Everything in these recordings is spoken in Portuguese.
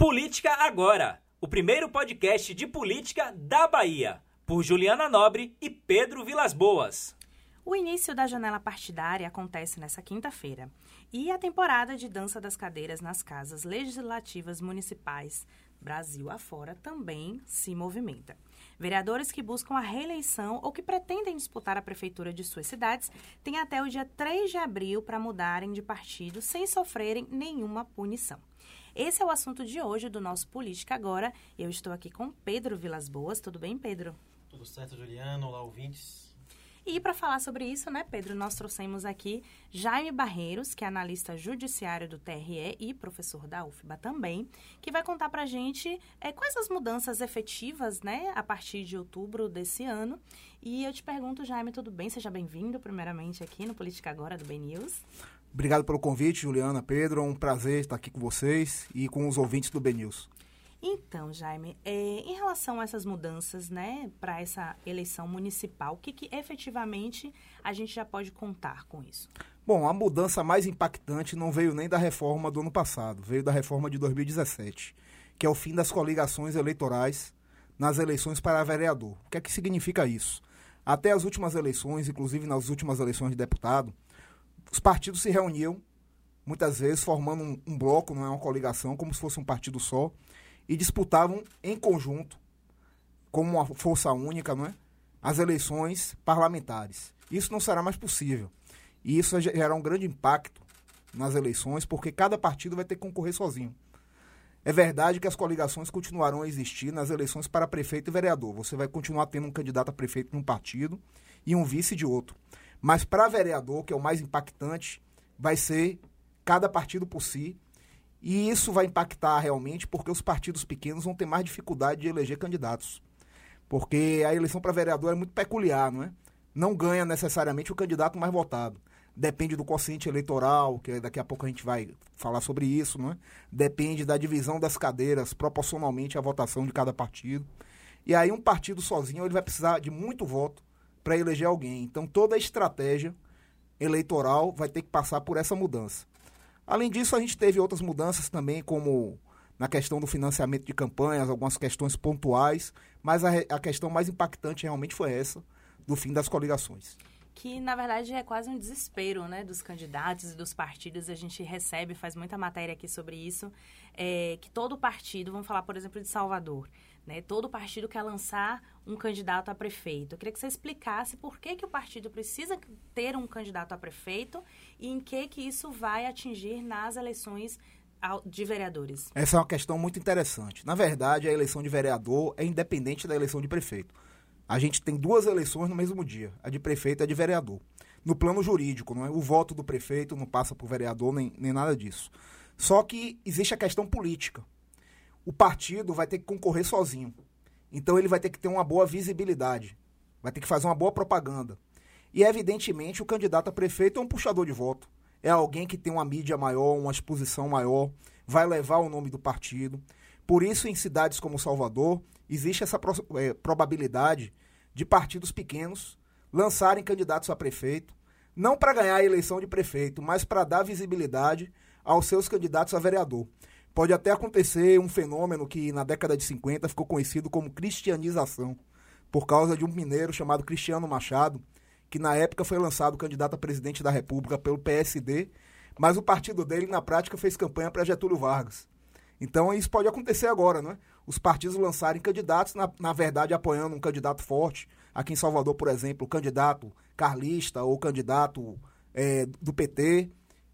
Política Agora, o primeiro podcast de política da Bahia, por Juliana Nobre e Pedro Vilas Boas. O início da janela partidária acontece nesta quinta-feira e a temporada de dança das cadeiras nas casas legislativas municipais Brasil afora também se movimenta. Vereadores que buscam a reeleição ou que pretendem disputar a prefeitura de suas cidades têm até o dia 3 de abril para mudarem de partido sem sofrerem nenhuma punição. Esse é o assunto de hoje do nosso Política Agora. Eu estou aqui com Pedro Vilas Boas. Tudo bem, Pedro? Tudo certo, Juliano. Olá, ouvintes. E para falar sobre isso, né, Pedro, nós trouxemos aqui Jaime Barreiros, que é analista judiciário do TRE e professor da UFBA também, que vai contar para a gente é, quais as mudanças efetivas, né, a partir de outubro desse ano. E eu te pergunto, Jaime, tudo bem? Seja bem-vindo, primeiramente, aqui no Política Agora do BNews. Obrigado pelo convite, Juliana, Pedro. É um prazer estar aqui com vocês e com os ouvintes do BNews. Então, Jaime, é, em relação a essas mudanças, né, para essa eleição municipal, o que, que efetivamente a gente já pode contar com isso? Bom, a mudança mais impactante não veio nem da reforma do ano passado, veio da reforma de 2017, que é o fim das coligações eleitorais nas eleições para vereador. O que é que significa isso? Até as últimas eleições, inclusive nas últimas eleições de deputado, os partidos se reuniam, muitas vezes formando um, um bloco, não é uma coligação, como se fosse um partido só, e disputavam em conjunto, como uma força única, não é? as eleições parlamentares. Isso não será mais possível. E isso vai gerar um grande impacto nas eleições, porque cada partido vai ter que concorrer sozinho. É verdade que as coligações continuarão a existir nas eleições para prefeito e vereador. Você vai continuar tendo um candidato a prefeito de um partido e um vice de outro. Mas para vereador, que é o mais impactante, vai ser cada partido por si e isso vai impactar realmente porque os partidos pequenos vão ter mais dificuldade de eleger candidatos. Porque a eleição para vereador é muito peculiar, não é? Não ganha necessariamente o candidato mais votado. Depende do quociente eleitoral, que daqui a pouco a gente vai falar sobre isso, não é? Depende da divisão das cadeiras proporcionalmente à votação de cada partido. E aí um partido sozinho ele vai precisar de muito voto para eleger alguém. Então toda a estratégia eleitoral vai ter que passar por essa mudança. Além disso, a gente teve outras mudanças também, como na questão do financiamento de campanhas, algumas questões pontuais, mas a, a questão mais impactante realmente foi essa, do fim das coligações que na verdade é quase um desespero né, dos candidatos e dos partidos. A gente recebe, faz muita matéria aqui sobre isso, é, que todo partido, vamos falar por exemplo de Salvador, né, todo partido quer lançar um candidato a prefeito. Eu queria que você explicasse por que, que o partido precisa ter um candidato a prefeito e em que, que isso vai atingir nas eleições de vereadores. Essa é uma questão muito interessante. Na verdade, a eleição de vereador é independente da eleição de prefeito. A gente tem duas eleições no mesmo dia, a de prefeito e a de vereador. No plano jurídico, não é? o voto do prefeito não passa por vereador nem, nem nada disso. Só que existe a questão política. O partido vai ter que concorrer sozinho. Então ele vai ter que ter uma boa visibilidade, vai ter que fazer uma boa propaganda. E evidentemente o candidato a prefeito é um puxador de voto. É alguém que tem uma mídia maior, uma exposição maior, vai levar o nome do partido. Por isso, em cidades como Salvador, existe essa pro, é, probabilidade de partidos pequenos lançarem candidatos a prefeito, não para ganhar a eleição de prefeito, mas para dar visibilidade aos seus candidatos a vereador. Pode até acontecer um fenômeno que na década de 50 ficou conhecido como cristianização, por causa de um mineiro chamado Cristiano Machado, que na época foi lançado candidato a presidente da República pelo PSD, mas o partido dele na prática fez campanha para Getúlio Vargas. Então isso pode acontecer agora, né? Os partidos lançarem candidatos, na, na verdade apoiando um candidato forte. Aqui em Salvador, por exemplo, o candidato carlista ou candidato é, do PT,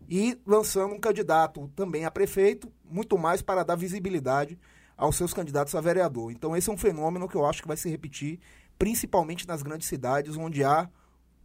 e lançando um candidato também a prefeito, muito mais para dar visibilidade aos seus candidatos a vereador. Então esse é um fenômeno que eu acho que vai se repetir, principalmente nas grandes cidades, onde há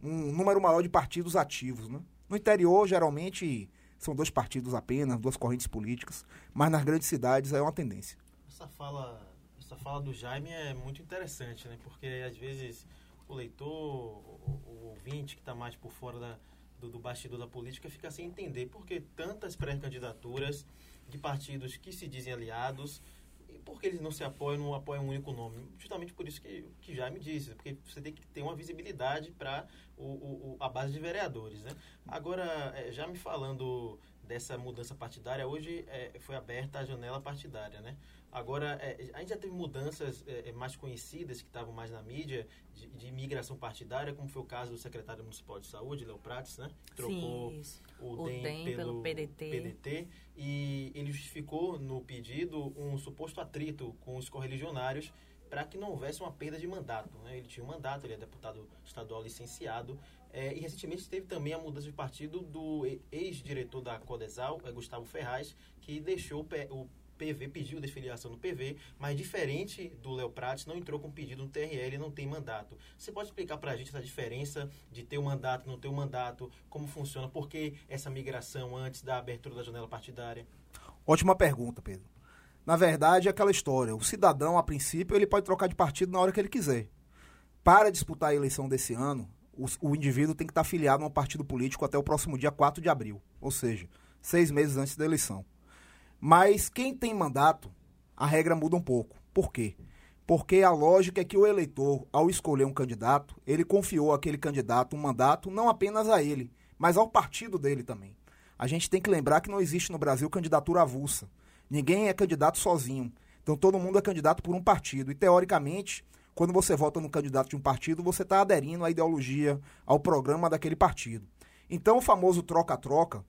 um número maior de partidos ativos. Né? No interior, geralmente, são dois partidos apenas, duas correntes políticas, mas nas grandes cidades é uma tendência. Essa fala, essa fala do Jaime é muito interessante, né? porque às vezes o leitor, o, o ouvinte que está mais por fora da, do, do bastidor da política fica sem entender por que tantas pré-candidaturas de partidos que se dizem aliados e por que eles não se apoiam, não apoiam um único nome. Justamente por isso que, que já me disse, porque você tem que ter uma visibilidade para o, o, a base de vereadores. Né? Agora, é, já me falando dessa mudança partidária, hoje é, foi aberta a janela partidária, né? Agora, é, a gente já teve mudanças é, é mais conhecidas, que estavam mais na mídia, de, de migração partidária, como foi o caso do secretário municipal de saúde, Léo Prates, né? Trocou Sim, o, o DEM, DEM pelo, pelo PDT. PDT. E ele justificou no pedido um suposto atrito com os correligionários para que não houvesse uma perda de mandato. Né? Ele tinha um mandato, ele é deputado estadual licenciado. É, e recentemente teve também a mudança de partido do ex-diretor da Codesal, é, Gustavo Ferraz, que deixou o PV, pediu desfiliação no PV, mas diferente do Léo Prates, não entrou com pedido no TRL e não tem mandato. Você pode explicar para a gente essa diferença de ter o um mandato, não ter o um mandato, como funciona, por que essa migração antes da abertura da janela partidária? Ótima pergunta, Pedro. Na verdade, é aquela história. O cidadão, a princípio, ele pode trocar de partido na hora que ele quiser. Para disputar a eleição desse ano, o, o indivíduo tem que estar afiliado a um partido político até o próximo dia 4 de abril, ou seja, seis meses antes da eleição. Mas quem tem mandato, a regra muda um pouco. Por quê? Porque a lógica é que o eleitor, ao escolher um candidato, ele confiou aquele candidato um mandato não apenas a ele, mas ao partido dele também. A gente tem que lembrar que não existe no Brasil candidatura avulsa. Ninguém é candidato sozinho. Então todo mundo é candidato por um partido. E teoricamente, quando você vota no candidato de um partido, você está aderindo à ideologia, ao programa daquele partido. Então o famoso troca-troca,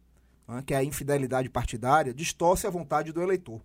né, que é a infidelidade partidária, distorce a vontade do eleitor.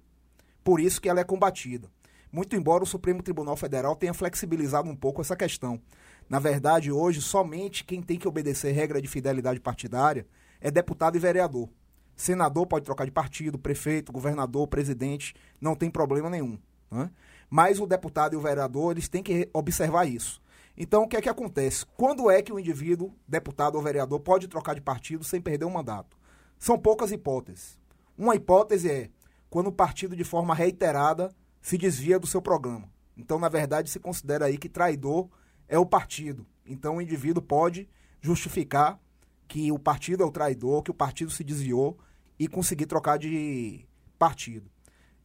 Por isso que ela é combatida. Muito embora o Supremo Tribunal Federal tenha flexibilizado um pouco essa questão. Na verdade, hoje, somente quem tem que obedecer regra de fidelidade partidária é deputado e vereador. Senador pode trocar de partido, prefeito, governador, presidente, não tem problema nenhum. Né? Mas o deputado e o vereador, eles têm que observar isso. Então, o que é que acontece? Quando é que o indivíduo, deputado ou vereador, pode trocar de partido sem perder o mandato? São poucas hipóteses. Uma hipótese é quando o partido, de forma reiterada, se desvia do seu programa. Então, na verdade, se considera aí que traidor é o partido. Então, o indivíduo pode justificar que o partido é o traidor, que o partido se desviou e conseguir trocar de partido.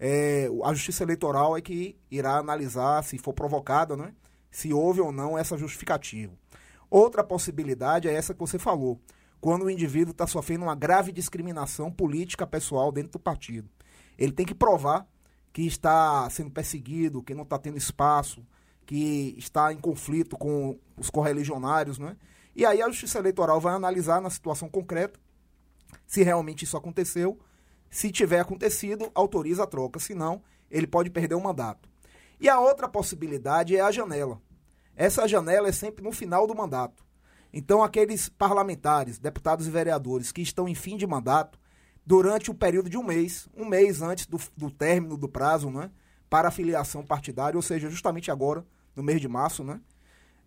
É, a Justiça Eleitoral é que irá analisar se for provocada, né, se houve ou não essa justificativa. Outra possibilidade é essa que você falou quando o indivíduo está sofrendo uma grave discriminação política pessoal dentro do partido. Ele tem que provar que está sendo perseguido, que não está tendo espaço, que está em conflito com os correligionários, né? E aí a Justiça Eleitoral vai analisar na situação concreta se realmente isso aconteceu. Se tiver acontecido, autoriza a troca, senão ele pode perder o mandato. E a outra possibilidade é a janela. Essa janela é sempre no final do mandato. Então, aqueles parlamentares, deputados e vereadores que estão em fim de mandato, durante o período de um mês, um mês antes do, do término do prazo, né, para a filiação partidária, ou seja, justamente agora, no mês de março, né,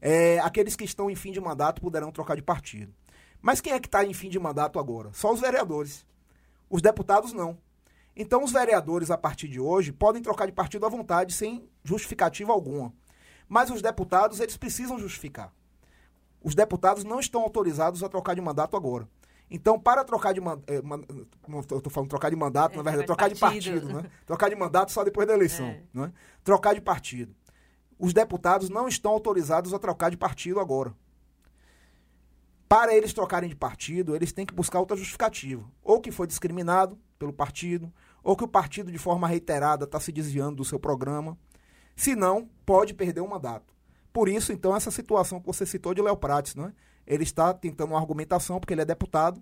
é, aqueles que estão em fim de mandato poderão trocar de partido. Mas quem é que está em fim de mandato agora? Só os vereadores. Os deputados não. Então, os vereadores, a partir de hoje, podem trocar de partido à vontade, sem justificativa alguma. Mas os deputados, eles precisam justificar. Os deputados não estão autorizados a trocar de mandato agora. Então, para trocar de mandato. É, estou falando trocar de mandato, é, na verdade, trocar de partido, né? Trocar de mandato só depois da eleição. É. Né? Trocar de partido. Os deputados não estão autorizados a trocar de partido agora. Para eles trocarem de partido, eles têm que buscar outra justificativa. Ou que foi discriminado pelo partido, ou que o partido, de forma reiterada, está se desviando do seu programa. Se não, pode perder o mandato. Por isso, então, essa situação que você citou de Léo Prates, né? Ele está tentando uma argumentação, porque ele é deputado,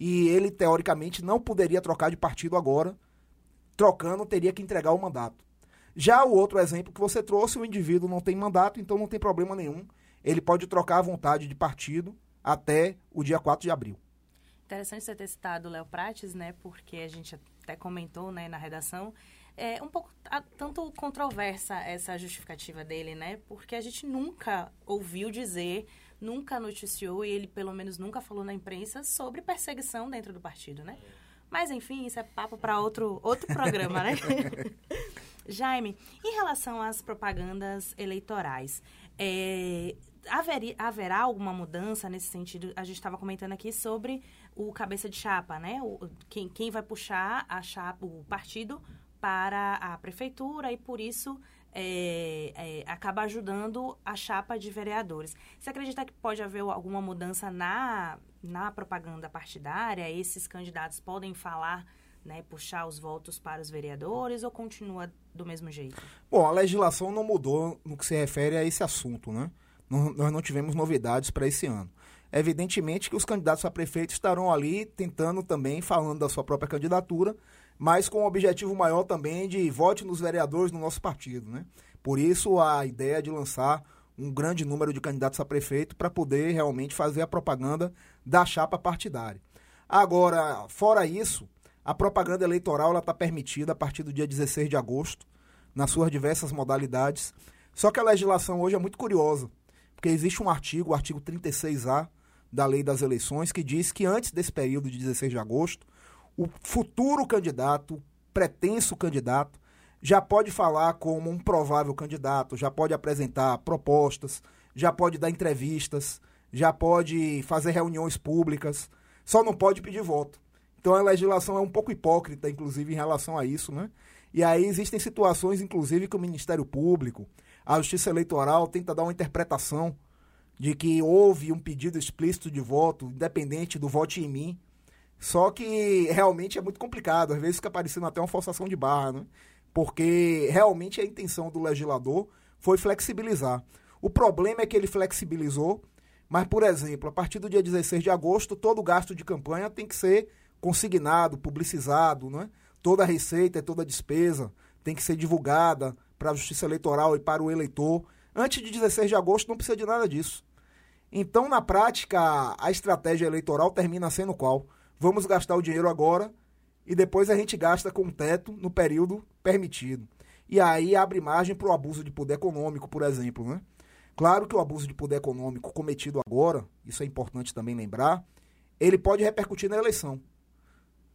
e ele, teoricamente, não poderia trocar de partido agora. Trocando, teria que entregar o mandato. Já o outro exemplo que você trouxe, o indivíduo não tem mandato, então não tem problema nenhum. Ele pode trocar à vontade de partido até o dia 4 de abril. Interessante você ter citado o Léo Prates, né? Porque a gente até comentou né, na redação é um pouco tanto controversa essa justificativa dele, né? Porque a gente nunca ouviu dizer, nunca noticiou e ele pelo menos nunca falou na imprensa sobre perseguição dentro do partido, né? Mas enfim, isso é papo para outro outro programa, né? Jaime, em relação às propagandas eleitorais, é, haveria, haverá alguma mudança nesse sentido? A gente estava comentando aqui sobre o cabeça de chapa, né? O, quem, quem vai puxar a chapa, o partido para a prefeitura e por isso é, é, acaba ajudando a chapa de vereadores. Você acredita que pode haver alguma mudança na, na propaganda partidária? Esses candidatos podem falar, né, puxar os votos para os vereadores ou continua do mesmo jeito? Bom, a legislação não mudou no que se refere a esse assunto, né? Nós não tivemos novidades para esse ano. Evidentemente que os candidatos a prefeito estarão ali tentando também, falando da sua própria candidatura, mas com o objetivo maior também de vote nos vereadores do nosso partido. Né? Por isso a ideia de lançar um grande número de candidatos a prefeito para poder realmente fazer a propaganda da chapa partidária. Agora, fora isso, a propaganda eleitoral está permitida a partir do dia 16 de agosto, nas suas diversas modalidades. Só que a legislação hoje é muito curiosa, porque existe um artigo, o artigo 36A da Lei das Eleições, que diz que antes desse período de 16 de agosto, o futuro candidato, pretenso candidato, já pode falar como um provável candidato, já pode apresentar propostas, já pode dar entrevistas, já pode fazer reuniões públicas, só não pode pedir voto. Então a legislação é um pouco hipócrita, inclusive, em relação a isso, né? E aí existem situações, inclusive, que o Ministério Público, a Justiça Eleitoral tenta dar uma interpretação de que houve um pedido explícito de voto, independente do voto em mim, só que realmente é muito complicado, às vezes fica parecendo até uma forçação de barra, né? Porque realmente a intenção do legislador foi flexibilizar. O problema é que ele flexibilizou, mas, por exemplo, a partir do dia 16 de agosto, todo gasto de campanha tem que ser consignado, publicizado, né? Toda a receita e toda a despesa tem que ser divulgada para a Justiça Eleitoral e para o eleitor. Antes de 16 de agosto não precisa de nada disso. Então, na prática, a estratégia eleitoral termina sendo qual? vamos gastar o dinheiro agora e depois a gente gasta com o teto no período permitido. E aí abre margem para o abuso de poder econômico, por exemplo. Né? Claro que o abuso de poder econômico cometido agora, isso é importante também lembrar, ele pode repercutir na eleição,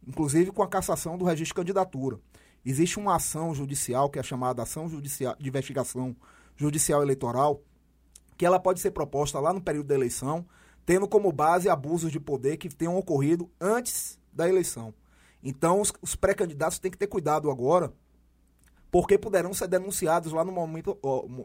inclusive com a cassação do registro de candidatura. Existe uma ação judicial, que é chamada Ação judicial, de Investigação Judicial Eleitoral, que ela pode ser proposta lá no período da eleição, tendo como base abusos de poder que tenham ocorrido antes da eleição. Então, os, os pré-candidatos têm que ter cuidado agora, porque poderão ser denunciados lá no momento,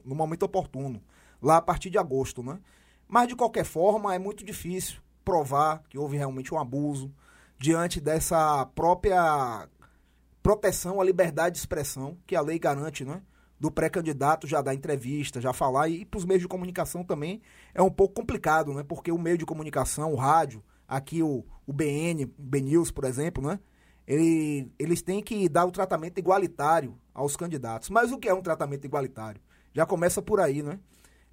no momento oportuno, lá a partir de agosto, né? Mas, de qualquer forma, é muito difícil provar que houve realmente um abuso diante dessa própria proteção à liberdade de expressão que a lei garante, né? do pré-candidato já dar entrevista, já falar, e para os meios de comunicação também é um pouco complicado, né? Porque o meio de comunicação, o rádio, aqui o, o BN, BNews, por exemplo, né? Ele, eles têm que dar o tratamento igualitário aos candidatos. Mas o que é um tratamento igualitário? Já começa por aí, né?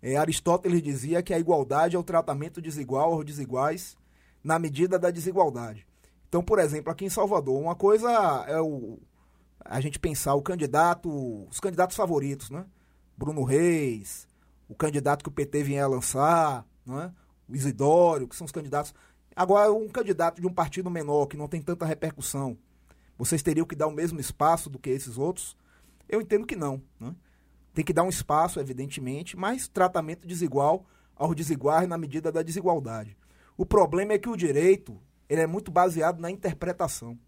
É, Aristóteles dizia que a igualdade é o tratamento desigual aos desiguais na medida da desigualdade. Então, por exemplo, aqui em Salvador, uma coisa é o, a gente pensar o candidato, os candidatos favoritos, né? Bruno Reis, o candidato que o PT vinha a lançar, né? o Isidório, que são os candidatos. Agora, um candidato de um partido menor, que não tem tanta repercussão, vocês teriam que dar o mesmo espaço do que esses outros? Eu entendo que não. Né? Tem que dar um espaço, evidentemente, mas tratamento desigual ao desiguais na medida da desigualdade. O problema é que o direito ele é muito baseado na interpretação.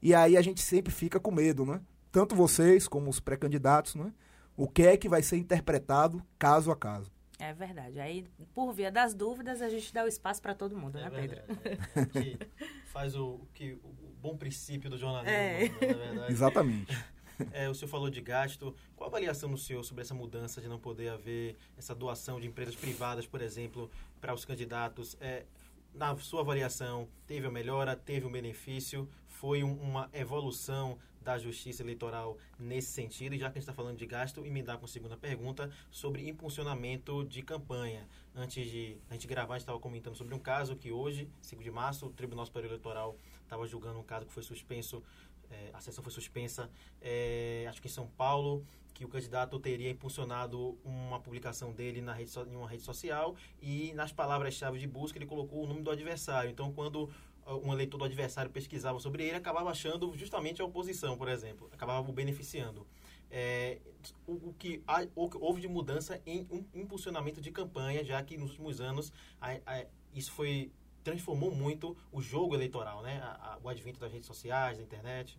E aí a gente sempre fica com medo, né? Tanto vocês como os pré-candidatos, né? O que é que vai ser interpretado caso a caso. É verdade. Aí, por via das dúvidas, a gente dá o espaço para todo mundo, é né, verdade. Pedro? É. Gente faz o, que, o bom princípio do jornalismo, É. né, na verdade. Exatamente. É, o senhor falou de gasto. Qual a avaliação do senhor sobre essa mudança de não poder haver essa doação de empresas privadas, por exemplo, para os candidatos? É, na sua avaliação, teve a melhora, teve um benefício? Foi um- uma evolução da justiça eleitoral nesse sentido? E já que a gente está falando de gasto, emendar com a segunda pergunta sobre impulsionamento de campanha. Antes de a gente gravar, a gente estava comentando sobre um caso que hoje, 5 de março, o Tribunal Superior Eleitoral estava julgando um caso que foi suspenso é, a sessão foi suspensa, é, acho que em São Paulo, que o candidato teria impulsionado uma publicação dele na rede, em uma rede social e nas palavras-chave de busca ele colocou o nome do adversário. Então, quando ah, um eleitor do adversário pesquisava sobre ele, acabava achando justamente a oposição, por exemplo, acabava o beneficiando. É, o, o que o que houve de mudança em um impulsionamento de campanha, já que nos últimos anos a- a- isso foi transformou muito o jogo eleitoral, né? A- a- o advento das redes sociais, da internet.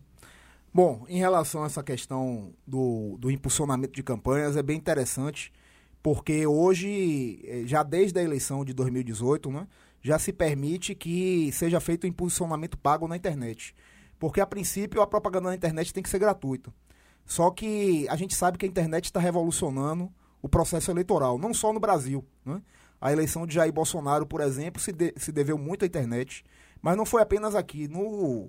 Bom, em relação a essa questão do, do impulsionamento de campanhas, é bem interessante, porque hoje, eh, já desde a eleição de 2018, né, já se permite que seja feito o impulsionamento pago na internet. Porque, a princípio, a propaganda na internet tem que ser gratuita. Só que a gente sabe que a internet está revolucionando o processo eleitoral, não só no Brasil. Né? A eleição de Jair Bolsonaro, por exemplo, se, de, se deveu muito à internet, mas não foi apenas aqui, no,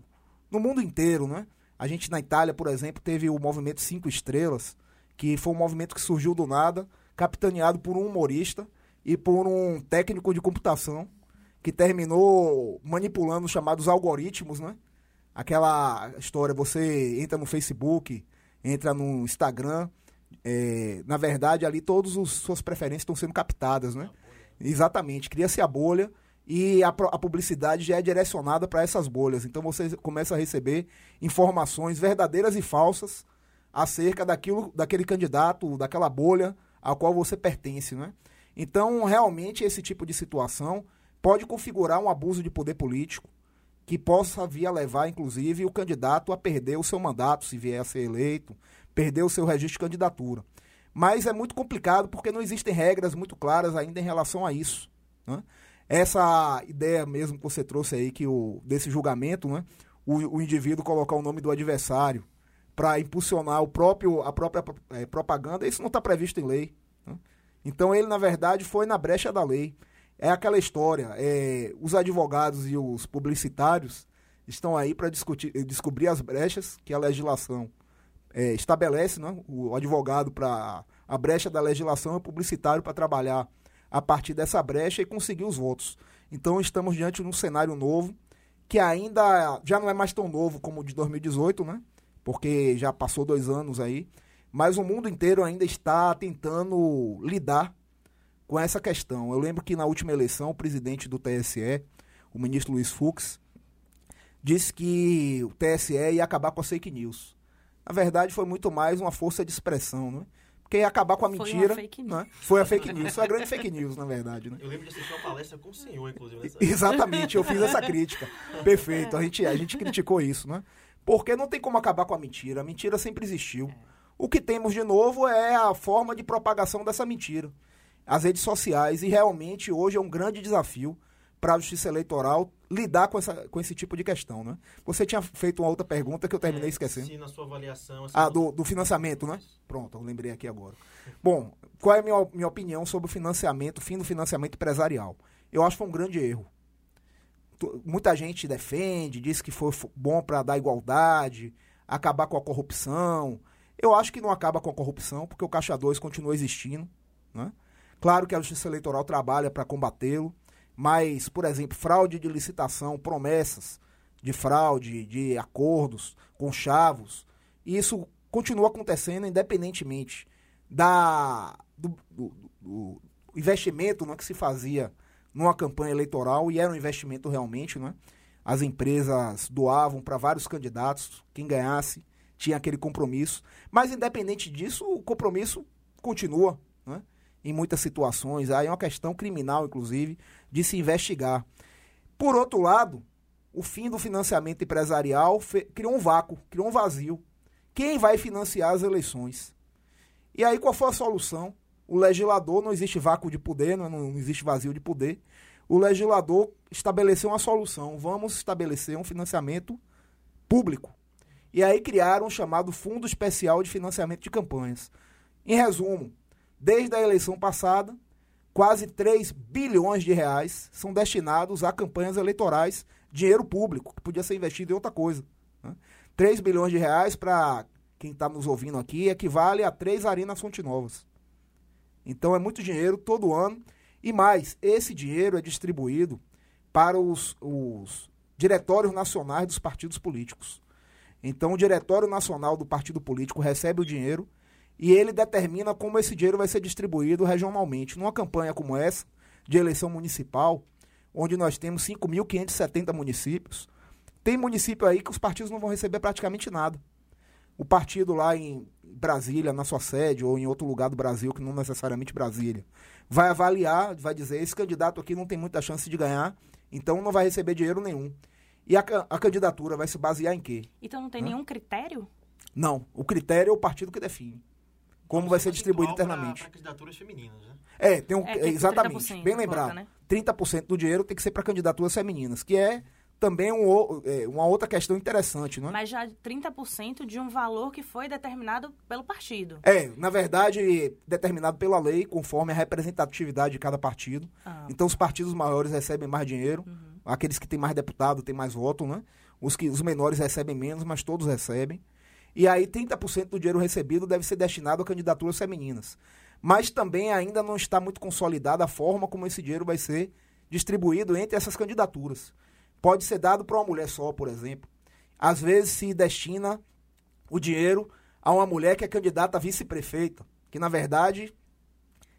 no mundo inteiro. Né? A gente na Itália, por exemplo, teve o movimento Cinco Estrelas, que foi um movimento que surgiu do nada, capitaneado por um humorista e por um técnico de computação, que terminou manipulando os chamados algoritmos, né? Aquela história, você entra no Facebook, entra no Instagram, é, na verdade ali todas as suas preferências estão sendo captadas, né? Exatamente, cria-se a bolha e a, a, publicidade já é direcionada para essas bolhas. Então você começa a receber informações verdadeiras e falsas acerca daquilo, daquele candidato, daquela bolha a qual você pertence, né? Então, realmente, esse tipo de situação pode configurar um abuso de poder político que possa vir a levar, inclusive, o candidato a perder o seu mandato, se vier a ser eleito, perder o seu registro de candidatura. Mas é muito complicado porque não existem regras muito claras ainda em relação a isso. Né? Essa ideia mesmo que você trouxe aí, que o, desse julgamento, né? o, o indivíduo colocar o nome do adversário para impulsionar o próprio, a própria é, propaganda, isso não está previsto em lei. Né? Então ele, na verdade, foi na brecha da lei. É aquela história, é, os advogados e os publicitários estão aí para descobrir as brechas que a legislação é, estabelece, né? o advogado para a brecha da legislação o publicitário para trabalhar a partir dessa brecha e conseguir os votos. Então estamos diante de um cenário novo, que ainda já não é mais tão novo como o de 2018, né? Porque já passou dois anos aí, mas o mundo inteiro ainda está tentando lidar com essa questão. Eu lembro que na última eleição, o presidente do TSE, o ministro Luiz Fux, disse que o TSE ia acabar com a fake news. Na verdade, foi muito mais uma força de expressão, né? Porque ia acabar com a mentira. Foi, fake né? foi a fake news. Foi a grande fake news, na verdade. Né? Eu lembro de assistir uma palestra com o senhor, inclusive. Nessa Exatamente, eu fiz essa crítica. Perfeito. A gente, a gente criticou isso, né? Porque não tem como acabar com a mentira. A mentira sempre existiu. O que temos de novo é a forma de propagação dessa mentira. As redes sociais. E realmente hoje é um grande desafio para a Justiça Eleitoral lidar com, essa, com esse tipo de questão, né? Você tinha feito uma outra pergunta que eu terminei é, esquecendo. Sim, na sua avaliação... Ah, do, do financiamento, né? Pronto, eu lembrei aqui agora. Bom, qual é a minha, minha opinião sobre o financiamento, o fim do financiamento empresarial? Eu acho que foi um grande erro. Muita gente defende, diz que foi bom para dar igualdade, acabar com a corrupção. Eu acho que não acaba com a corrupção, porque o Caixa 2 continua existindo, né? Claro que a Justiça Eleitoral trabalha para combatê-lo, mas, por exemplo, fraude de licitação, promessas de fraude, de acordos com chavos, isso continua acontecendo independentemente da, do, do, do investimento né, que se fazia numa campanha eleitoral, e era um investimento realmente, né? As empresas doavam para vários candidatos, quem ganhasse tinha aquele compromisso. Mas, independente disso, o compromisso continua? Em muitas situações. Aí é uma questão criminal, inclusive, de se investigar. Por outro lado, o fim do financiamento empresarial criou um vácuo, criou um vazio. Quem vai financiar as eleições? E aí qual foi a solução? O legislador, não existe vácuo de poder, não, não existe vazio de poder. O legislador estabeleceu uma solução. Vamos estabelecer um financiamento público. E aí criaram o chamado Fundo Especial de Financiamento de Campanhas. Em resumo, desde a eleição passada, quase 3 bilhões de reais são destinados a campanhas eleitorais, dinheiro público, que podia ser investido em outra coisa. Né? 3 bilhões de reais, para quem está nos ouvindo aqui, equivale a três arenas Fonte Novas. Então é muito dinheiro todo ano. E mais, esse dinheiro é distribuído para os, os diretórios nacionais dos partidos políticos. Então o Diretório Nacional do Partido Político recebe o dinheiro e ele determina como esse dinheiro vai ser distribuído regionalmente. Numa campanha como essa, de eleição municipal, onde nós temos 5.570 municípios, tem município aí que os partidos não vão receber praticamente nada. O partido lá em Brasília, na sua sede, ou em outro lugar do Brasil, que não necessariamente Brasília, vai avaliar, vai dizer: esse candidato aqui não tem muita chance de ganhar, então não vai receber dinheiro nenhum. E a, a candidatura vai se basear em quê? Então não tem Hã? nenhum critério? Não, o critério é o partido que define. Como, vai ser distribuído internamente. Para candidaturas femininas, né? É, tem um, é, exatamente, bem lembrado. Coloca, né? 30% do dinheiro tem que ser para candidaturas femininas, que é também um, é, uma outra questão interessante, não é? Mas já 30% de um valor que foi determinado pelo partido. É, na verdade, determinado pela lei, conforme a representatividade de cada partido. Ah. Então, os partidos maiores recebem mais dinheiro, uhum. aqueles que têm mais deputado têm mais voto, né? Os, que, os menores recebem menos, mas todos recebem. E aí, 30% do dinheiro recebido deve ser destinado a candidaturas femininas. Mas também ainda não está muito consolidada a forma como esse dinheiro vai ser distribuído entre essas candidaturas pode ser dado para uma mulher só, por exemplo. Às vezes se destina o dinheiro a uma mulher que é candidata a vice-prefeita, que na verdade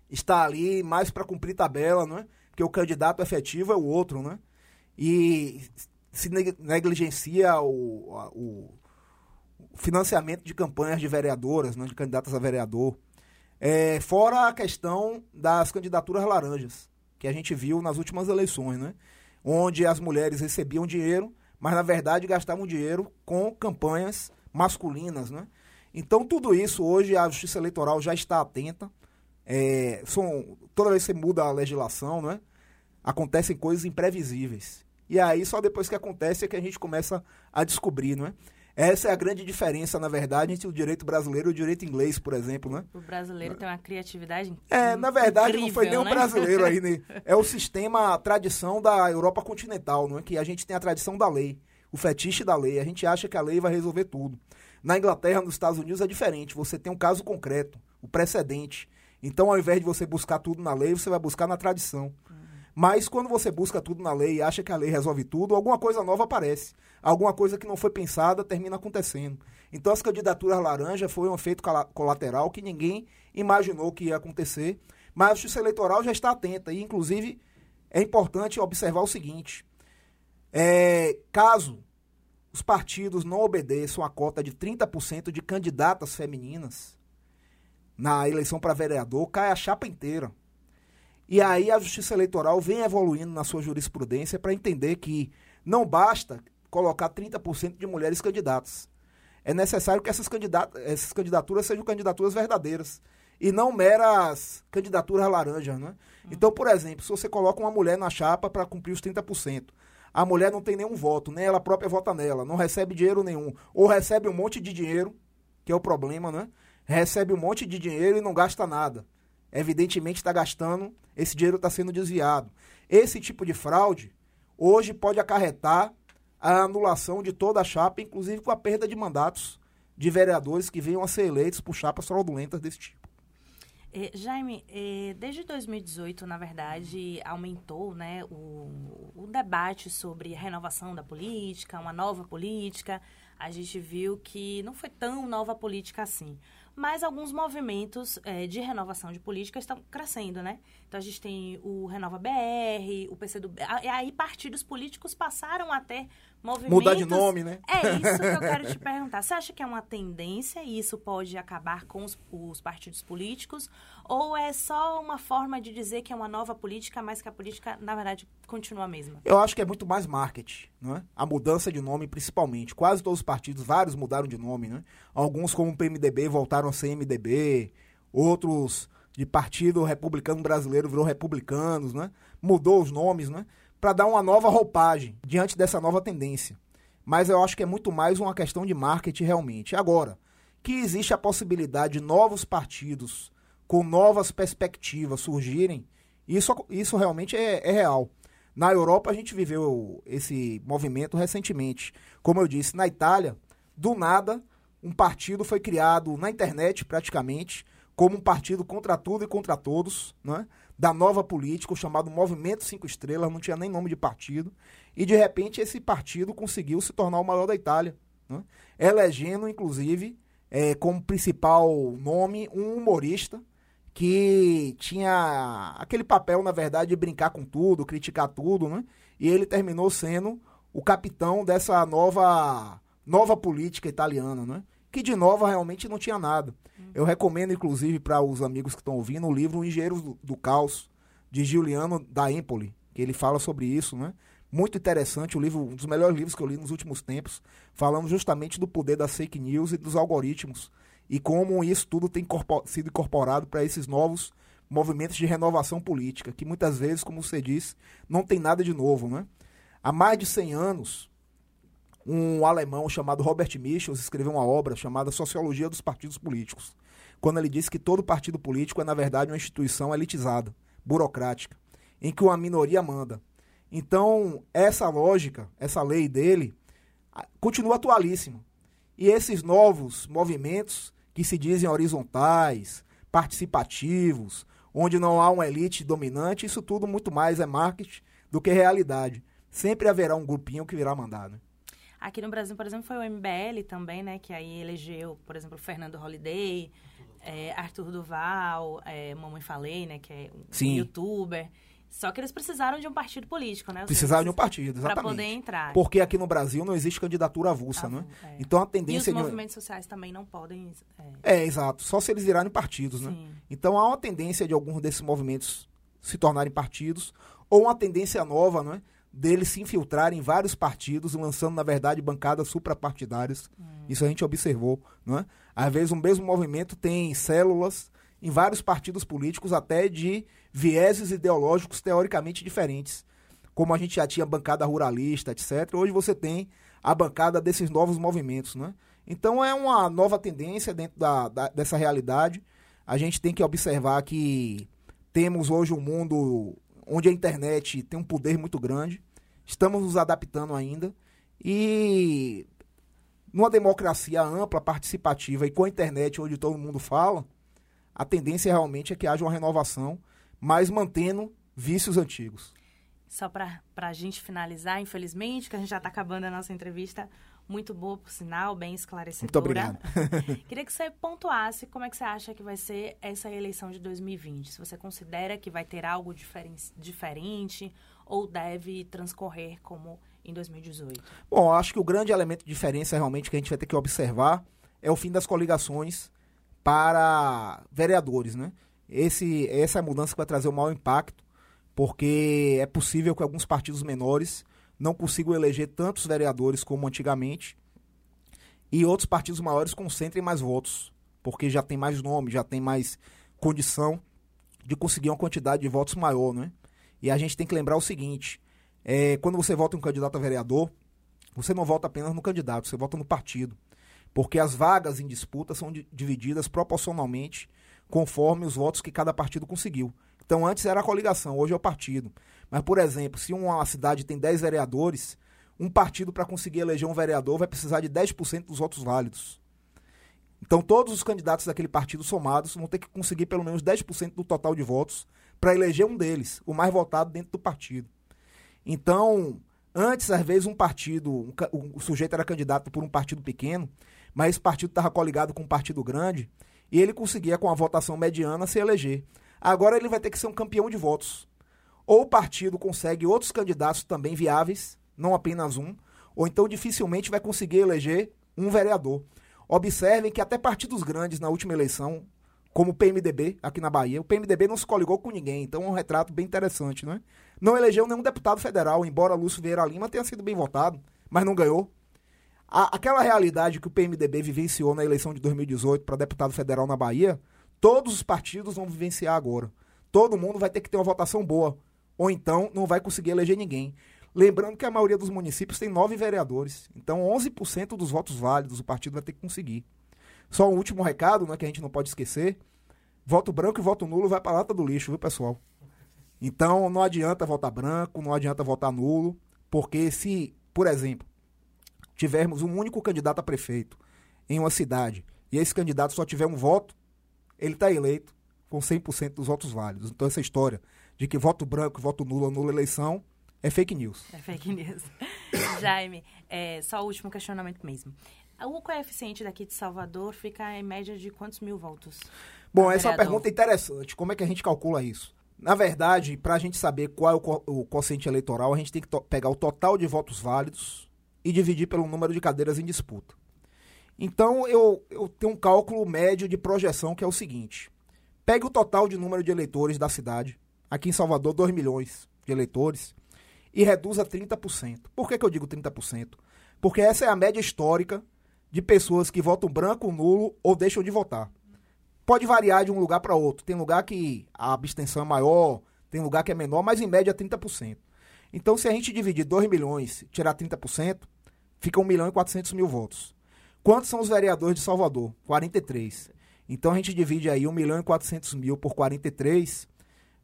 está ali mais para cumprir tabela, não é? Porque o candidato efetivo é o outro, né? E se negligencia o, o financiamento de campanhas de vereadoras, né, de candidatas a vereador. É, fora a questão das candidaturas laranjas, que a gente viu nas últimas eleições, né? onde as mulheres recebiam dinheiro, mas na verdade gastavam dinheiro com campanhas masculinas, né? Então tudo isso hoje a Justiça Eleitoral já está atenta. É, são, toda vez que você muda a legislação, né? Acontecem coisas imprevisíveis. E aí só depois que acontece é que a gente começa a descobrir, não é? Essa é a grande diferença, na verdade, entre o direito brasileiro e o direito inglês, por exemplo, né? O brasileiro tem uma criatividade É, na verdade, incrível, não foi nem o né? brasileiro aí, né? É o sistema, a tradição da Europa continental, não é? Que a gente tem a tradição da lei, o fetiche da lei. A gente acha que a lei vai resolver tudo. Na Inglaterra, nos Estados Unidos, é diferente. Você tem um caso concreto, o precedente. Então, ao invés de você buscar tudo na lei, você vai buscar na tradição. Mas quando você busca tudo na lei e acha que a lei resolve tudo, alguma coisa nova aparece. Alguma coisa que não foi pensada termina acontecendo. Então as candidaturas laranja foi um efeito colateral que ninguém imaginou que ia acontecer. Mas a Justiça Eleitoral já está atenta. E, inclusive, é importante observar o seguinte: é, caso os partidos não obedeçam a cota de 30% de candidatas femininas na eleição para vereador, cai a chapa inteira. E aí a Justiça Eleitoral vem evoluindo na sua jurisprudência para entender que não basta colocar 30% de mulheres candidatas. É necessário que essas, candidat essas candidaturas sejam candidaturas verdadeiras e não meras candidaturas laranjas. Né? Então, por exemplo, se você coloca uma mulher na chapa para cumprir os 30%, a mulher não tem nenhum voto, nem ela própria vota nela, não recebe dinheiro nenhum, ou recebe um monte de dinheiro, que é o problema, né? Recebe um monte de dinheiro e não gasta nada evidentemente está gastando, esse dinheiro está sendo desviado. Esse tipo de fraude hoje pode acarretar a anulação de toda a chapa, inclusive com a perda de mandatos de vereadores que venham a ser eleitos por chapas fraudulentas desse tipo. É, Jaime, é, desde 2018, na verdade, aumentou né, o, o debate sobre a renovação da política, uma nova política. A gente viu que não foi tão nova política assim mas alguns movimentos é, de renovação de política estão crescendo, né? Então a gente tem o Renova BR, o PCdoB, aí partidos políticos passaram a ter movimentos... Mudar de nome, né? É isso que eu quero te perguntar. Você acha que é uma tendência e isso pode acabar com os, os partidos políticos? Ou é só uma forma de dizer que é uma nova política, mas que a política, na verdade, continua a mesma? Eu acho que é muito mais marketing, não é? A mudança de nome, principalmente. Quase todos os partidos, vários mudaram de nome, né? Alguns, como o PMDB, voltaram a ser MDB. Outros de Partido Republicano Brasileiro virou Republicanos, né? Mudou os nomes, né? Para dar uma nova roupagem diante dessa nova tendência. Mas eu acho que é muito mais uma questão de marketing realmente. Agora, que existe a possibilidade de novos partidos com novas perspectivas surgirem, isso, isso realmente é, é real. Na Europa, a gente viveu esse movimento recentemente. Como eu disse, na Itália, do nada, um partido foi criado na internet, praticamente, como um partido contra tudo e contra todos, né? Da nova política, chamado Movimento Cinco Estrelas, não tinha nem nome de partido. E, de repente, esse partido conseguiu se tornar o maior da Itália, né? elegendo, inclusive, é, como principal nome, um humorista que tinha aquele papel, na verdade, de brincar com tudo, criticar tudo, né? E ele terminou sendo o capitão dessa nova nova política italiana, né? Que de nova realmente não tinha nada. Eu recomendo, inclusive, para os amigos que estão ouvindo, o livro Engenheiros do, do Caos, de Giuliano da Empoli, que ele fala sobre isso, né? muito interessante, o livro, um dos melhores livros que eu li nos últimos tempos, falando justamente do poder das fake news e dos algoritmos e como isso tudo tem sido incorporado para esses novos movimentos de renovação política, que muitas vezes, como você disse, não tem nada de novo. Né? Há mais de 100 anos, um alemão chamado Robert Michels escreveu uma obra chamada Sociologia dos Partidos Políticos, quando ele disse que todo partido político é, na verdade, uma instituição elitizada, burocrática, em que uma minoria manda. Então, essa lógica, essa lei dele, continua atualíssima. E esses novos movimentos que se dizem horizontais, participativos, onde não há uma elite dominante, isso tudo muito mais é marketing do que realidade. Sempre haverá um grupinho que virá mandar, né? Aqui no Brasil, por exemplo, foi o MBL também, né? Que aí elegeu, por exemplo, Fernando Holliday, é, Arthur Duval, é, Mamãe Falei, né? Que é um Sim. youtuber. Só que eles precisaram de um partido político, né? Precisaram de um partido, exatamente. Para poder entrar. Porque aqui no Brasil não existe candidatura avulsa, né? É. Então a tendência... E os movimentos sociais também não podem... É... é, exato. Só se eles virarem partidos, né? Sim. Então há uma tendência de alguns desses movimentos se tornarem partidos ou uma tendência nova, né? Deles se infiltrarem em vários partidos, lançando, na verdade, bancadas suprapartidárias. Hum. Isso a gente observou, né? Às vezes um mesmo movimento tem células em vários partidos políticos, até de vieses ideológicos teoricamente diferentes. Como a gente já tinha bancada ruralista, etc., hoje você tem a bancada desses novos movimentos. Né? Então é uma nova tendência dentro da, da, dessa realidade. A gente tem que observar que temos hoje um mundo onde a internet tem um poder muito grande. Estamos nos adaptando ainda. E numa democracia ampla, participativa e com a internet onde todo mundo fala, a tendência realmente é que haja uma renovação, mas mantendo vícios antigos. Só para a gente finalizar, infelizmente, que a gente já está acabando a nossa entrevista, muito boa, por sinal, bem esclarecedora. Muito obrigado. Queria que você pontuasse como é que você acha que vai ser essa eleição de 2020. Se você considera que vai ter algo diferen diferente ou deve transcorrer como em 2018? Bom, acho que o grande elemento de diferença realmente que a gente vai ter que observar é o fim das coligações para vereadores, né? Esse, essa é a mudança que vai trazer o maior impacto, porque é possível que alguns partidos menores não consigam eleger tantos vereadores como antigamente e outros partidos maiores concentrem mais votos, porque já tem mais nome, já tem mais condição de conseguir uma quantidade de votos maior, né? E a gente tem que lembrar o seguinte: é, quando você vota um candidato a vereador, você não vota apenas no candidato, você vota no partido porque as vagas em disputa são divididas proporcionalmente conforme os votos que cada partido conseguiu. Então antes era a coligação, hoje é o partido. Mas, por exemplo, se uma cidade tem 10 vereadores, um partido para conseguir eleger um vereador vai precisar de 10% dos votos válidos. Então todos os candidatos daquele partido somados vão ter que conseguir pelo menos 10% do total de votos para eleger um deles, o mais votado dentro do partido. Então, antes, às vezes, um partido, um, o sujeito era candidato por um partido pequeno, mas esse partido estava coligado com um partido grande e ele conseguia, com a votação mediana, se eleger. Agora ele vai ter que ser um campeão de votos. Ou o partido consegue outros candidatos também viáveis, não apenas um, ou então dificilmente vai conseguir eleger um vereador. Observem que até partidos grandes na última eleição, como o PMDB aqui na Bahia, o PMDB não se coligou com ninguém, então é um retrato bem interessante, né? Não elegeu nenhum deputado federal, embora Lúcio Vieira Lima tenha sido bem votado, mas não ganhou. A, aquela realidade que o PMDB vivenciou na eleição de 2018 para deputado federal na Bahia, todos os partidos vão vivenciar agora. Todo mundo vai ter que ter uma votação boa. Ou então não vai conseguir eleger ninguém. Lembrando que a maioria dos municípios tem nove vereadores. Então 11% dos votos válidos o partido vai ter que conseguir. Só um último recado, né, que a gente não pode esquecer. Voto branco e voto nulo vai para a lata do lixo, viu, pessoal? Então não adianta votar branco, não adianta votar nulo, porque se, por exemplo, tivermos um único candidato a prefeito em uma cidade e esse candidato só tiver um voto, ele está eleito com 100% dos votos válidos. Então, essa história de que voto branco, voto nulo, anula eleição, é fake news. É fake news. Jaime, é, só o último questionamento mesmo. O coeficiente daqui de Salvador fica em média de quantos mil votos? Bom, essa é uma pergunta interessante. Como é que a gente calcula isso? Na verdade, para a gente saber qual é o, co o quociente eleitoral, a gente tem que pegar o total de votos válidos e dividir pelo número de cadeiras em disputa. Então eu, eu tenho um cálculo médio de projeção que é o seguinte: pegue o total de número de eleitores da cidade, aqui em Salvador, 2 milhões de eleitores, e reduz a 30%. Por que, que eu digo 30%? Porque essa é a média histórica de pessoas que votam branco, nulo ou deixam de votar. Pode variar de um lugar para outro. Tem lugar que a abstenção é maior, tem lugar que é menor, mas em média 30%. Então, se a gente dividir 2 milhões tirar 30%, fica 1 milhão e 400 mil votos. Quantos são os vereadores de Salvador? 43. Então, a gente divide aí 1 milhão e 400 mil por 43,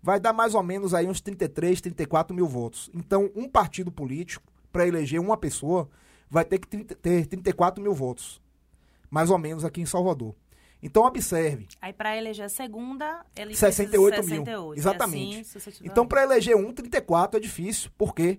vai dar mais ou menos aí uns 33, 34 mil votos. Então, um partido político, para eleger uma pessoa, vai ter que ter 34 mil votos. Mais ou menos aqui em Salvador. Então, observe. Aí, para eleger a segunda, ele 68 mil. 68. Exatamente. Assim, então, para eleger um, 34 é difícil, porque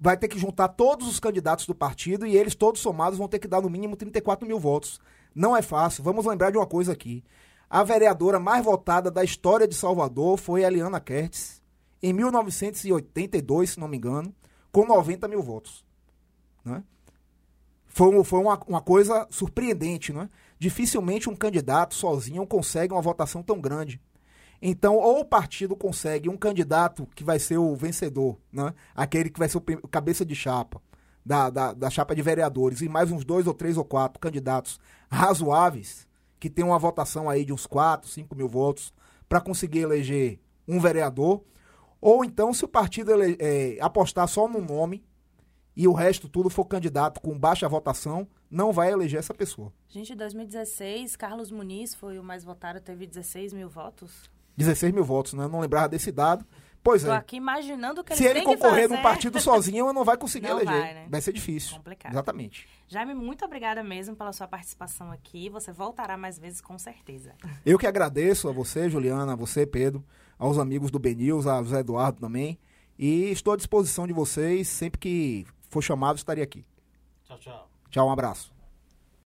vai ter que juntar todos os candidatos do partido e eles todos somados vão ter que dar no mínimo 34 mil votos. Não é fácil. Vamos lembrar de uma coisa aqui. A vereadora mais votada da história de Salvador foi a Eliana Kertz, em 1982, se não me engano, com 90 mil votos. Né? Foi, foi uma, uma coisa surpreendente, não é? Dificilmente um candidato sozinho consegue uma votação tão grande. Então, ou o partido consegue um candidato que vai ser o vencedor, né? aquele que vai ser o cabeça de chapa da, da, da chapa de vereadores, e mais uns dois ou três ou quatro candidatos razoáveis, que tem uma votação aí de uns 4, 5 mil votos, para conseguir eleger um vereador. Ou então, se o partido ele, é, apostar só no nome e o resto tudo for candidato com baixa votação, não vai eleger essa pessoa. Gente, em 2016, Carlos Muniz foi o mais votado, teve 16 mil votos. 16 mil votos, né? Eu não lembrava desse dado. Pois Tô é. aqui imaginando que Se ele concorrer num partido sozinho, não vai conseguir não eleger. Vai, né? vai ser difícil. Complicado. Exatamente. Jaime, muito obrigada mesmo pela sua participação aqui. Você voltará mais vezes, com certeza. Eu que agradeço a você, Juliana, a você, Pedro, aos amigos do Benils, a José Eduardo também. E estou à disposição de vocês. Sempre que for chamado, estarei aqui. Tchau, tchau. Tchau, um abraço.